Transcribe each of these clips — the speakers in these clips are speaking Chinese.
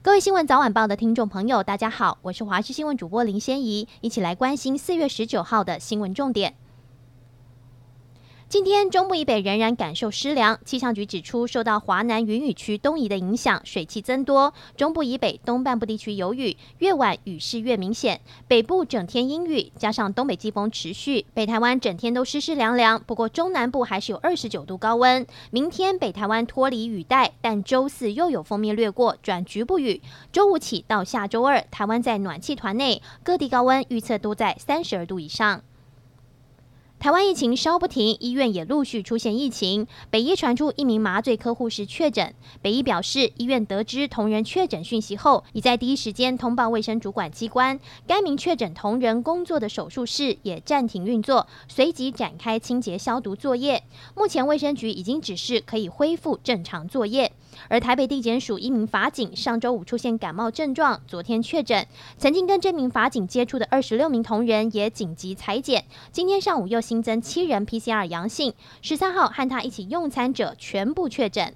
各位新闻早晚报的听众朋友，大家好，我是华视新闻主播林仙怡，一起来关心四月十九号的新闻重点。今天中部以北仍然感受湿凉，气象局指出，受到华南云雨区东移的影响，水汽增多，中部以北东半部地区有雨，越晚雨势越明显。北部整天阴雨，加上东北季风持续，北台湾整天都湿湿凉凉。不过中南部还是有二十九度高温。明天北台湾脱离雨带，但周四又有锋面掠过，转局部雨。周五起到下周二，台湾在暖气团内，各地高温预测都在三十二度以上。台湾疫情稍不停，医院也陆续出现疫情。北医传出一名麻醉科护士确诊，北医表示，医院得知同仁确诊讯息后，已在第一时间通报卫生主管机关。该名确诊同仁工作的手术室也暂停运作，随即展开清洁消毒作业。目前卫生局已经指示可以恢复正常作业。而台北地检署一名法警上周五出现感冒症状，昨天确诊。曾经跟这名法警接触的二十六名同仁也紧急采检，今天上午又新增七人 PCR 阳性，十三号和他一起用餐者全部确诊。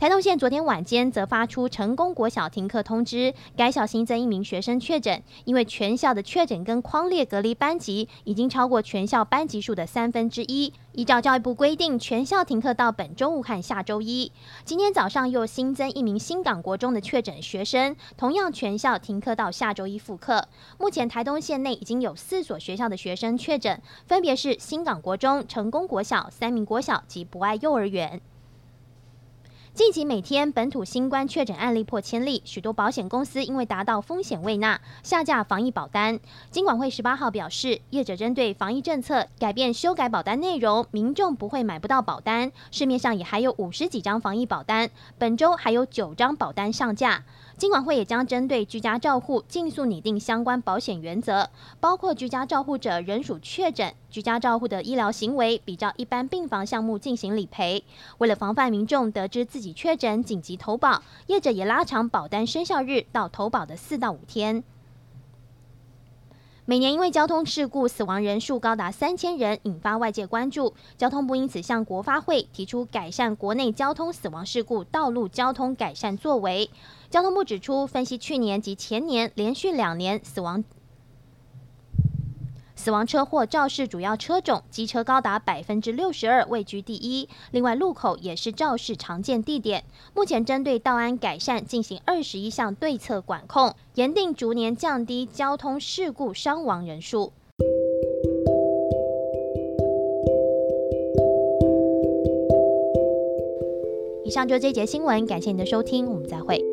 台东县昨天晚间则发出成功国小停课通知，该校新增一名学生确诊，因为全校的确诊跟匡列隔离班级已经超过全校班级数的三分之一。依照教育部规定，全校停课到本周五和下周一。今天早上又新增一名新港国中的确诊学生，同样全校停课到下周一复课。目前台东县内已经有四所学校的学生确诊，分别是新港国中、成功国小、三民国小及博爱幼儿园。近期每天本土新冠确诊案例破千例，许多保险公司因为达到风险未纳，下架防疫保单。金管会十八号表示，业者针对防疫政策改变修改保单内容，民众不会买不到保单。市面上也还有五十几张防疫保单，本周还有九张保单上架。金管会也将针对居家照护尽速拟定相关保险原则，包括居家照护者仍属确诊，居家照护的医疗行为比照一般病房项目进行理赔。为了防范民众得知自己确诊紧急投保，业者也拉长保单生效日到投保的四到五天。每年因为交通事故死亡人数高达三千人，引发外界关注。交通部因此向国发会提出改善国内交通死亡事故道路交通改善作为。交通部指出，分析去年及前年连续两年死亡。死亡车祸肇事主要车种，机车高达百分之六十二，位居第一。另外，路口也是肇事常见地点。目前针对道安改善进行二十一项对策管控，严定逐年降低交通事故伤亡人数。以上就是这节新闻，感谢您的收听，我们再会。